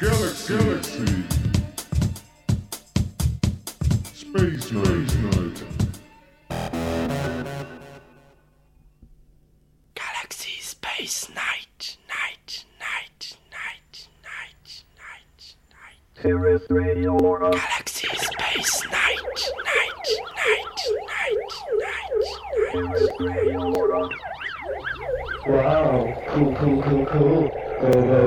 Galaxy. Galaxy. Space Night. Night. Galaxy Space Night, Night, Night, Night, Night, Night, Night. Sirius Radio Lora. Galaxy Space Night, Night, Night, Night, Night, Sirius Radio Lora. Wow, cool, cool, cool, cool. Go, go, go, go.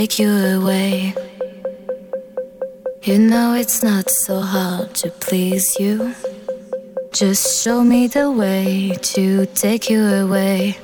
take you away. You know it's not so hard to please you. Just show me the way to take you away.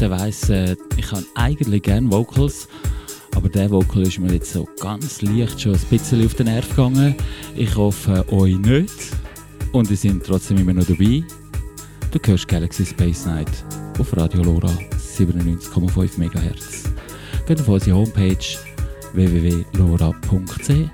der weiß, äh, ich habe eigentlich gerne Vocals. Aber der Vocal ist mir jetzt so ganz leicht schon ein bisschen auf den Nerv gegangen. Ich hoffe, euch nicht. Und ihr seid trotzdem immer noch dabei. Du hörst Galaxy Space Night auf Radio Lora 97,5 MHz. Geht auf unsere Homepage www.lora.ch.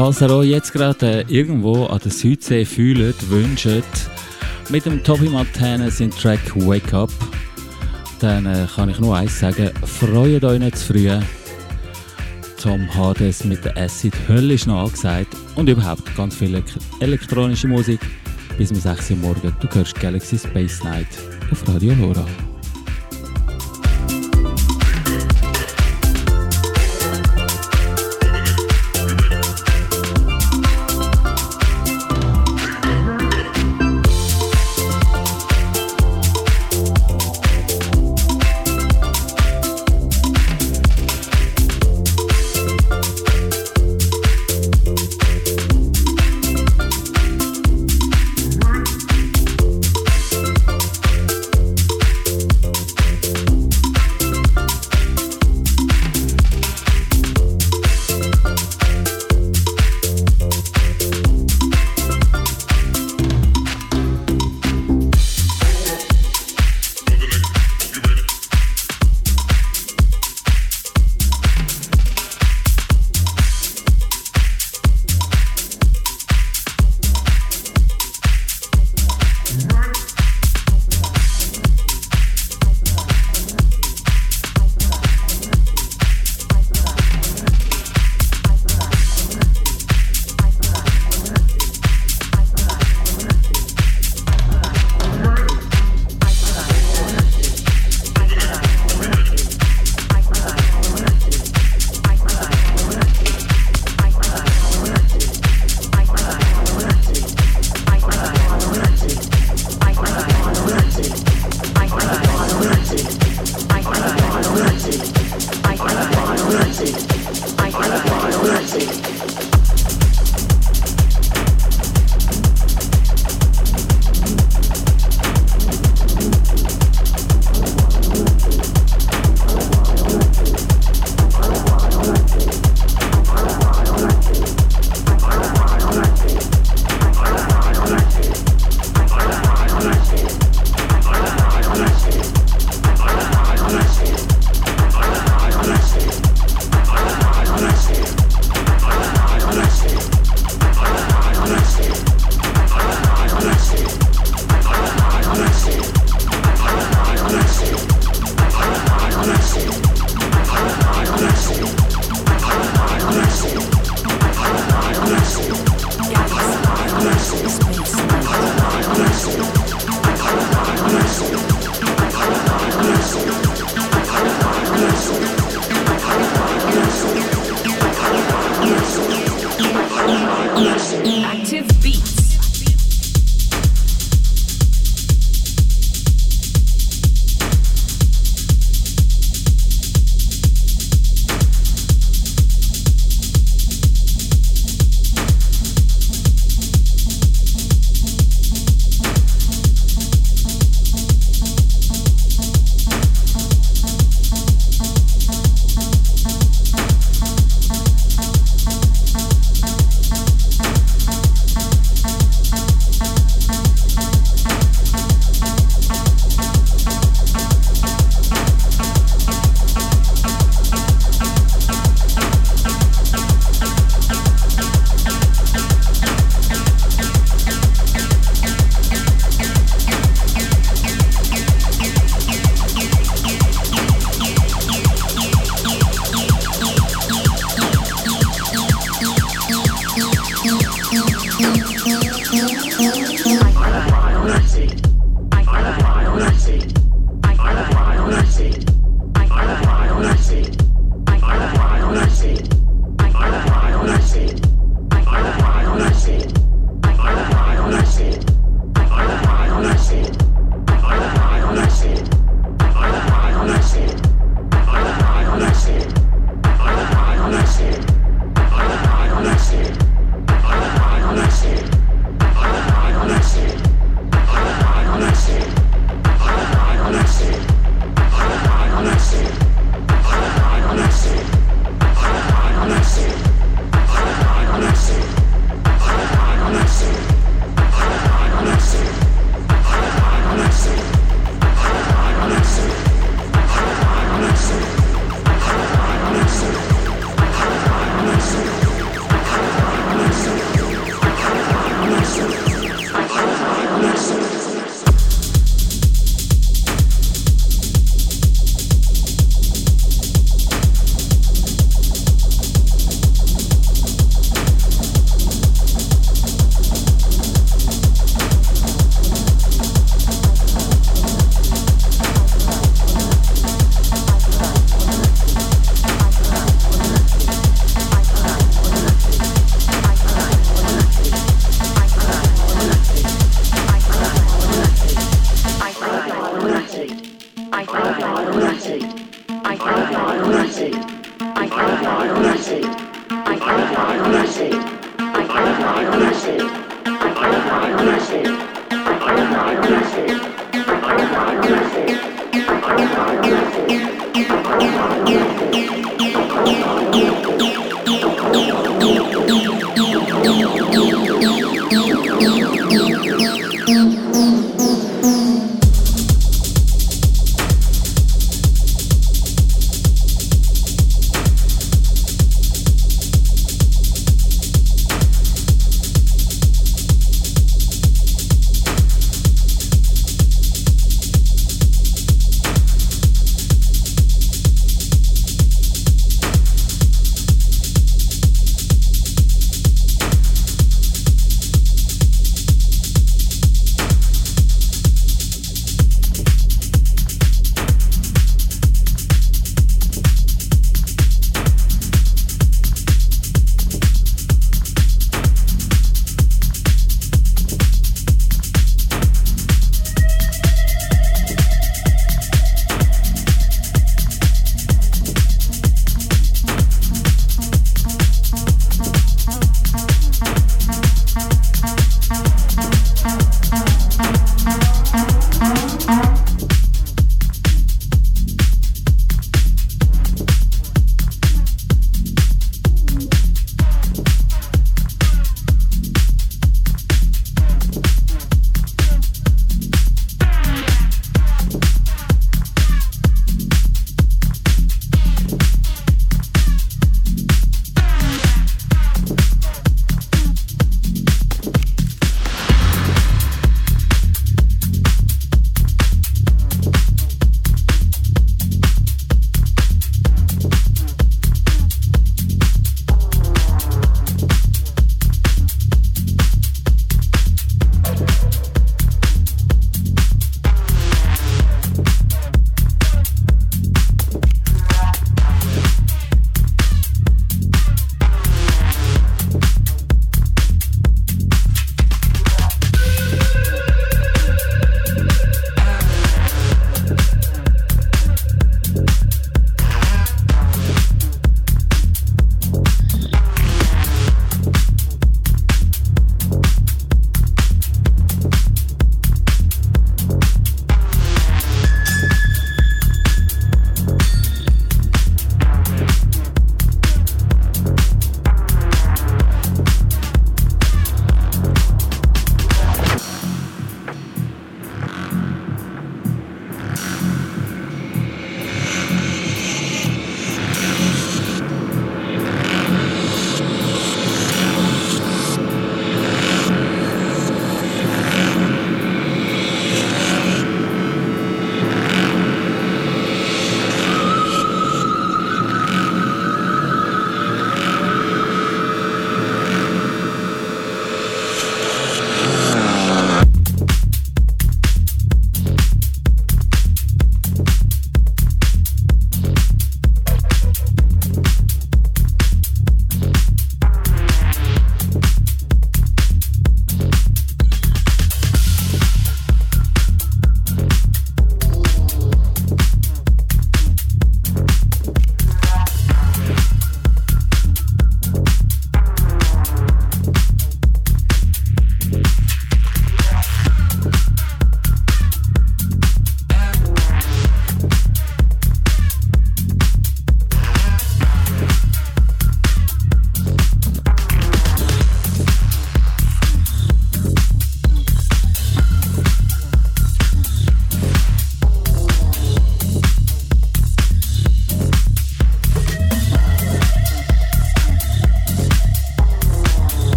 falls ihr euch jetzt gerade äh, irgendwo an der Südsee fühlt, wünscht, mit dem Toby Martene seinen Track Wake Up, dann äh, kann ich nur eins sagen, freut euch nicht zu früh. Tom Hades mit der Acid Hölle ist noch angesagt und überhaupt ganz viel elek- elektronische Musik bis um 6 Uhr morgen. Du hörst Galaxy Space Night auf Radio Lora.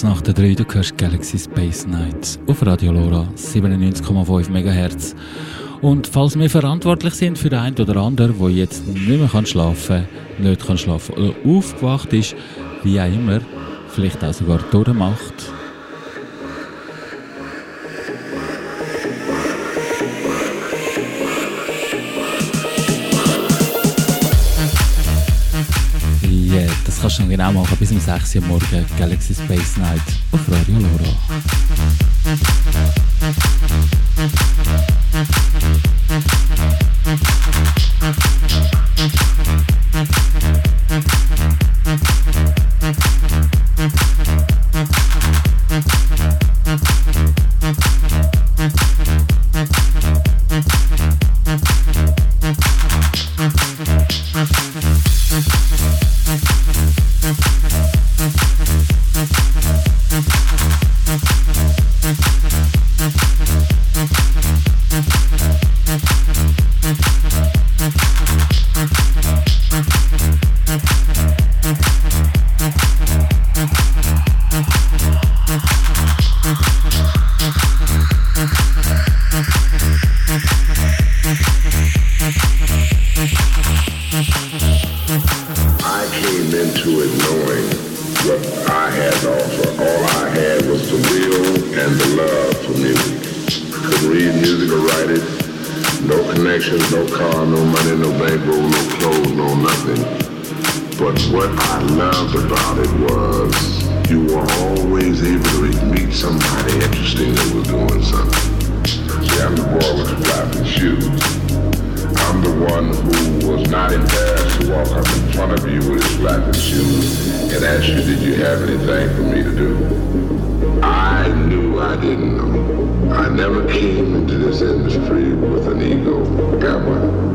Kurz nach der 3, du hörst Galaxy Space Night auf Radio Lora 97,5 MHz. Und falls wir verantwortlich sind für den einen oder anderen, der jetzt nicht mehr kann schlafen kann, nicht kann schlafen oder aufgewacht ist, wie auch immer, vielleicht auch sogar durchmacht, genau machen bis um 6 Uhr morgen. Galaxy Space Night auf Radio Lora. And ask you, did you have anything for me to do? I knew I didn't know. I never came into this industry with an ego. Gamma in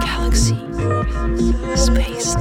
Galaxy, space.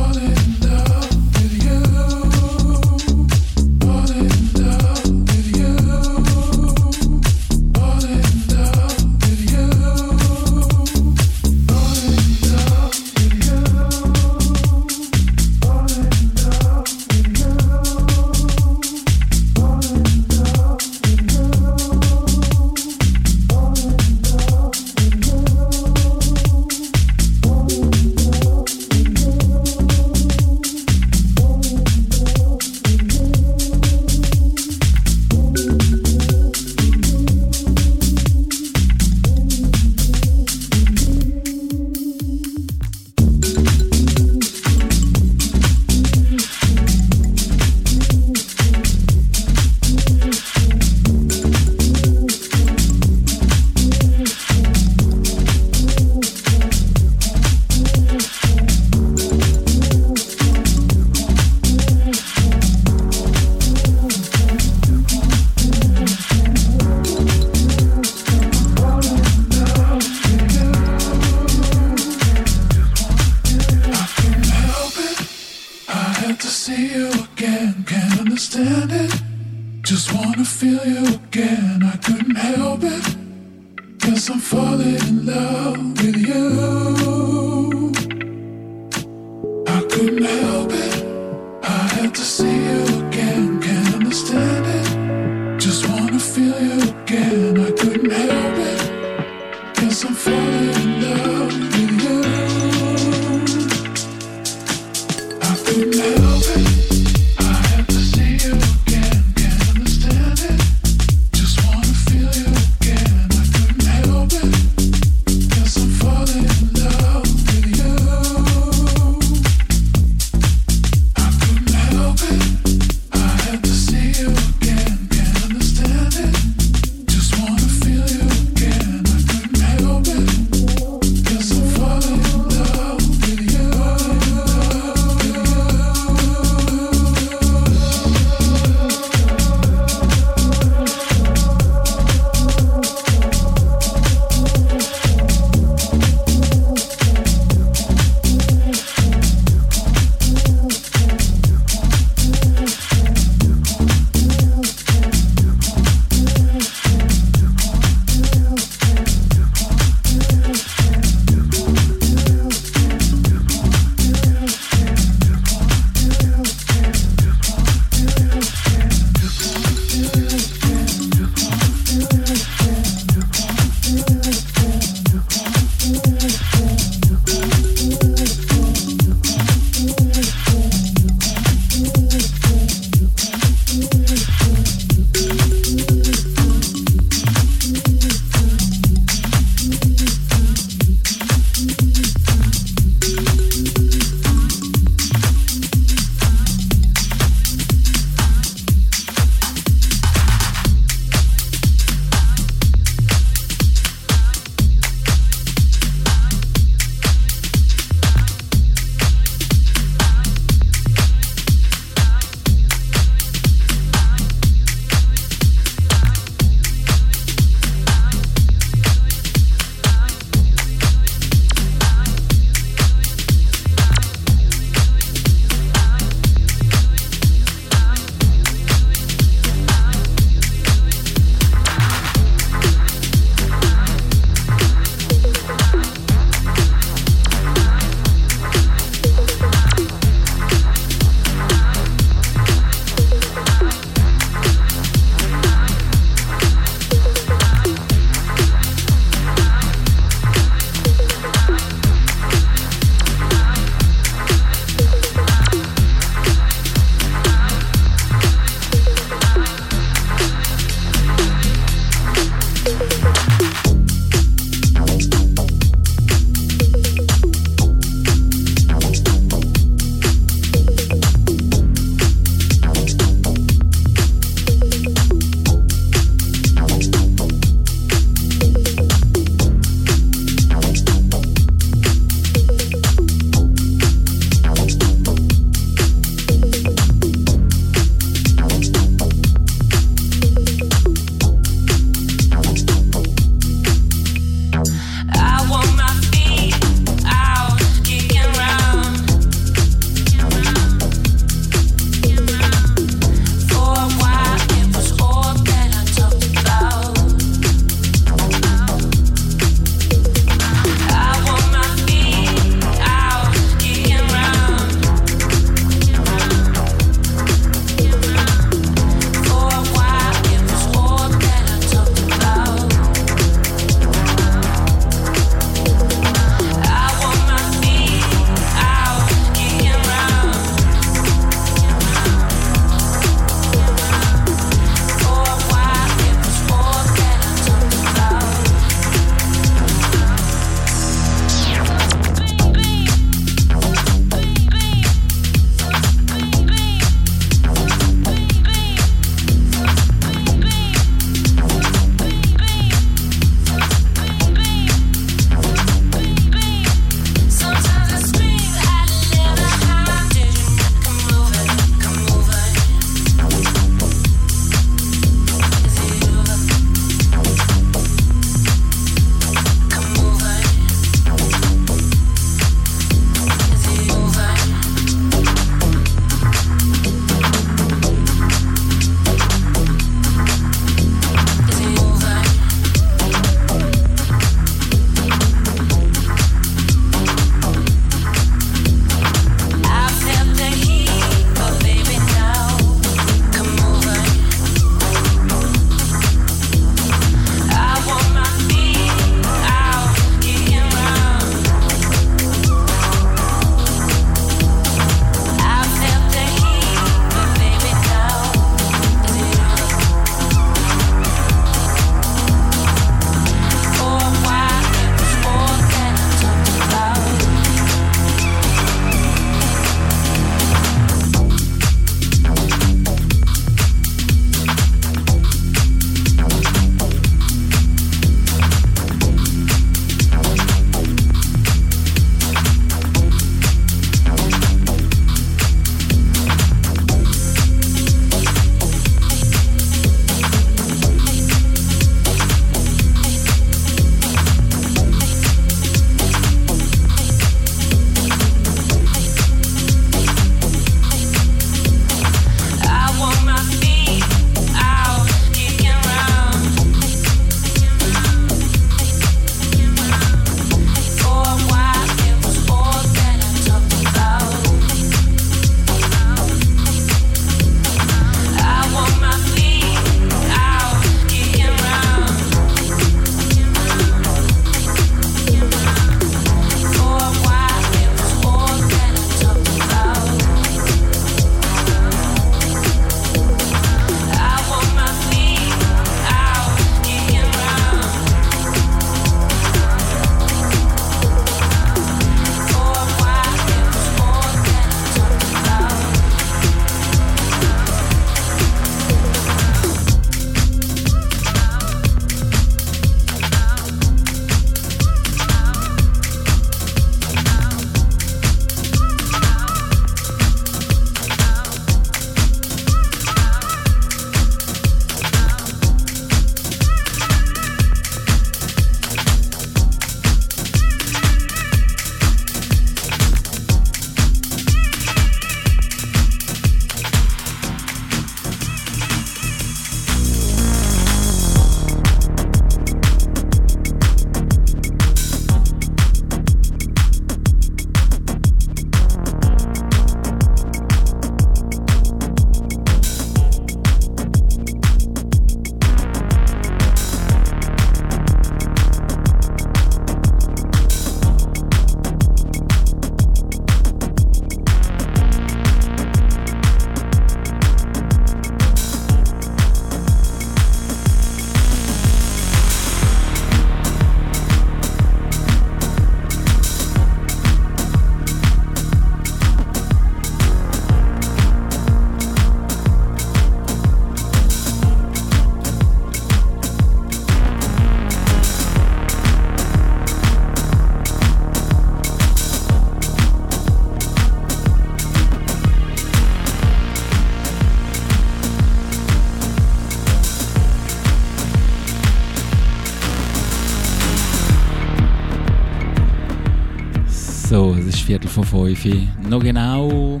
5. Noch genau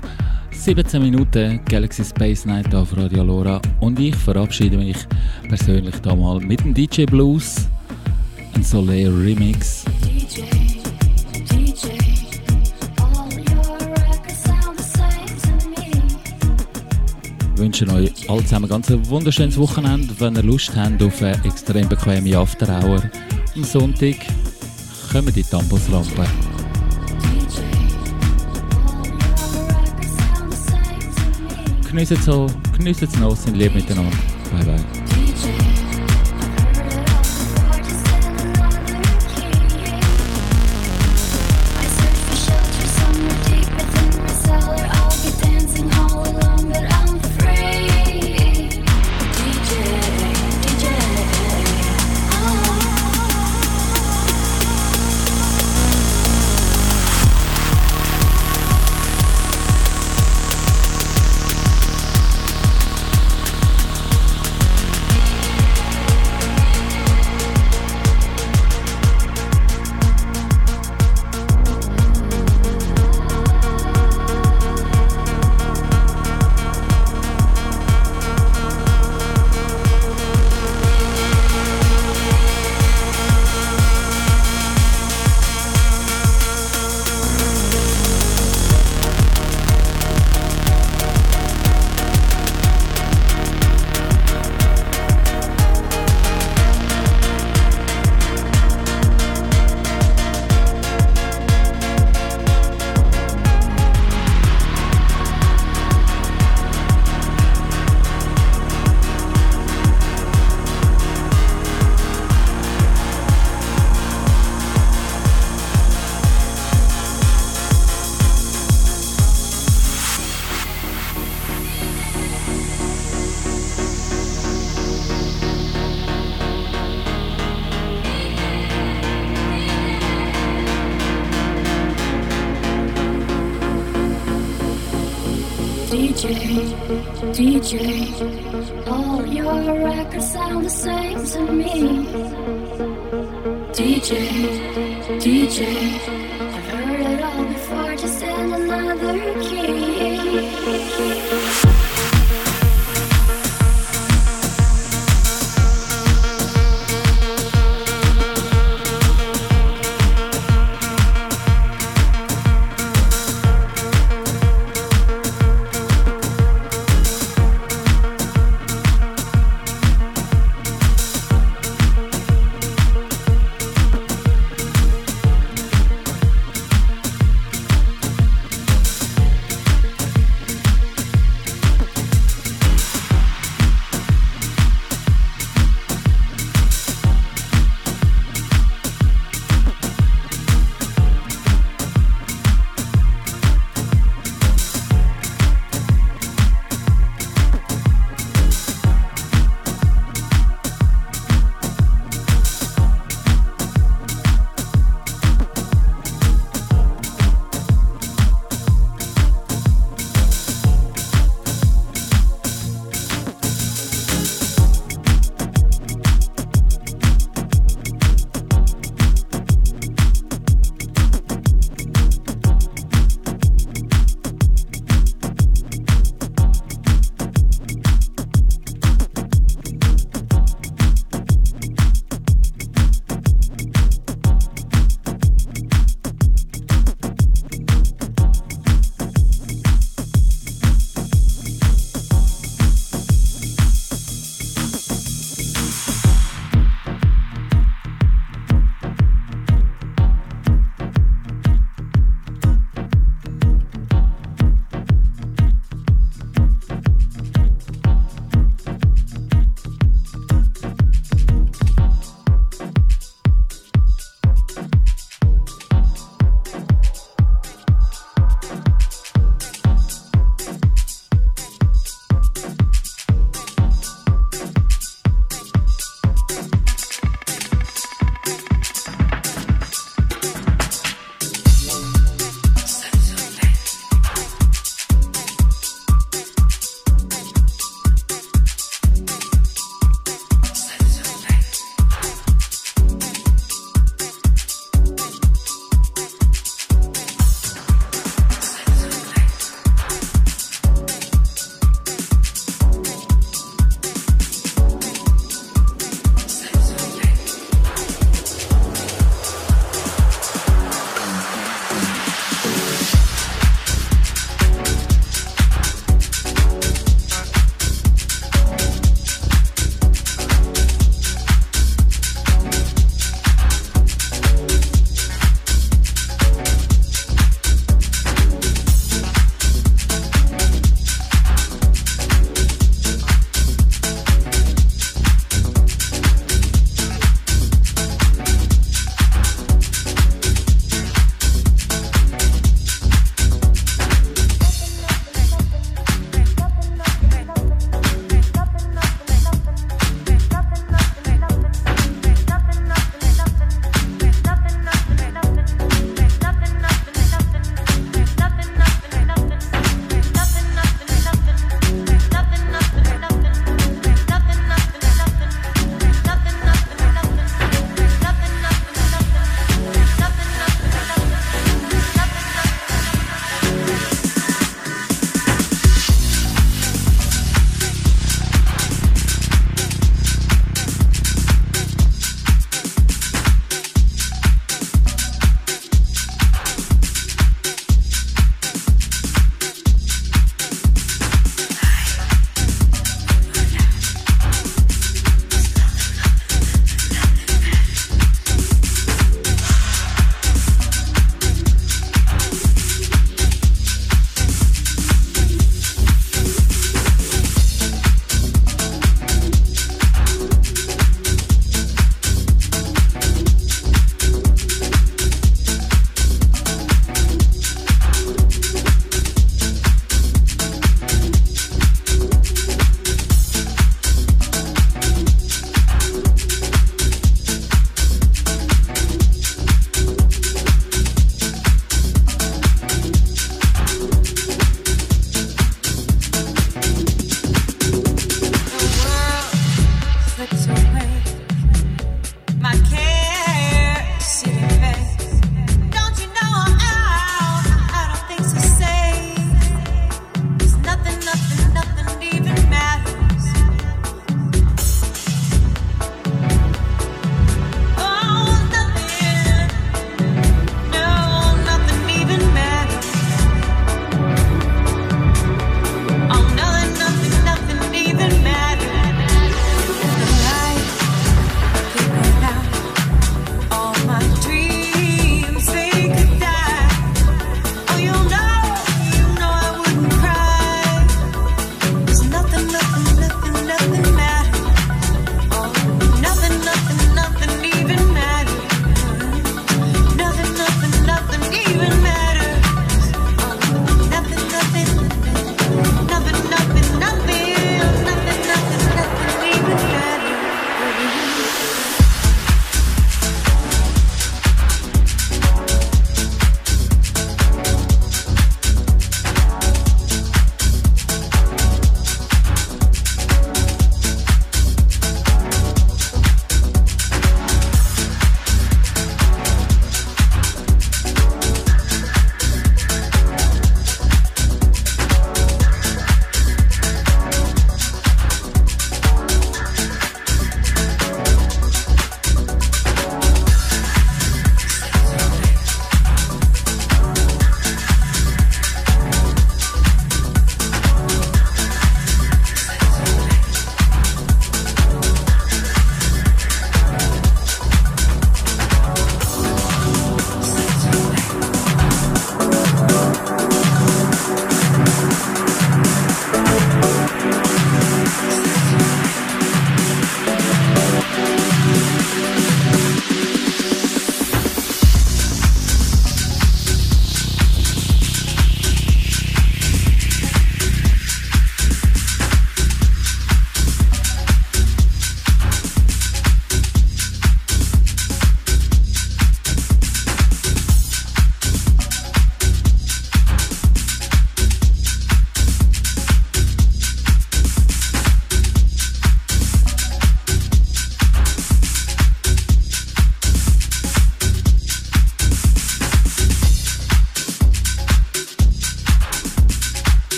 17 Minuten Galaxy Space Night auf Radio Lora und ich verabschiede mich persönlich da mal mit dem DJ Blues, ein Soleil Remix. Ich wünsche euch all zusammen ganz ein wunderschönes Wochenende. Wenn ihr Lust habt auf eine extrem bequeme After Hour. am Sonntag, kommen die Tambusrampe. Geniessen so, geniessen es noch, sind lieb miteinander. Bye bye.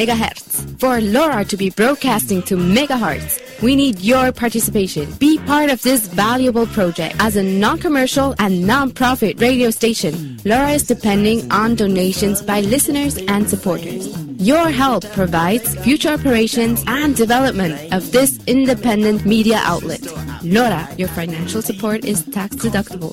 Megahertz. For Lora to be broadcasting to megahertz, we need your participation. Be part of this valuable project. As a non-commercial and non-profit radio station, Lora is depending on donations by listeners and supporters. Your help provides future operations and development of this independent media outlet. Lora, your financial support is tax deductible.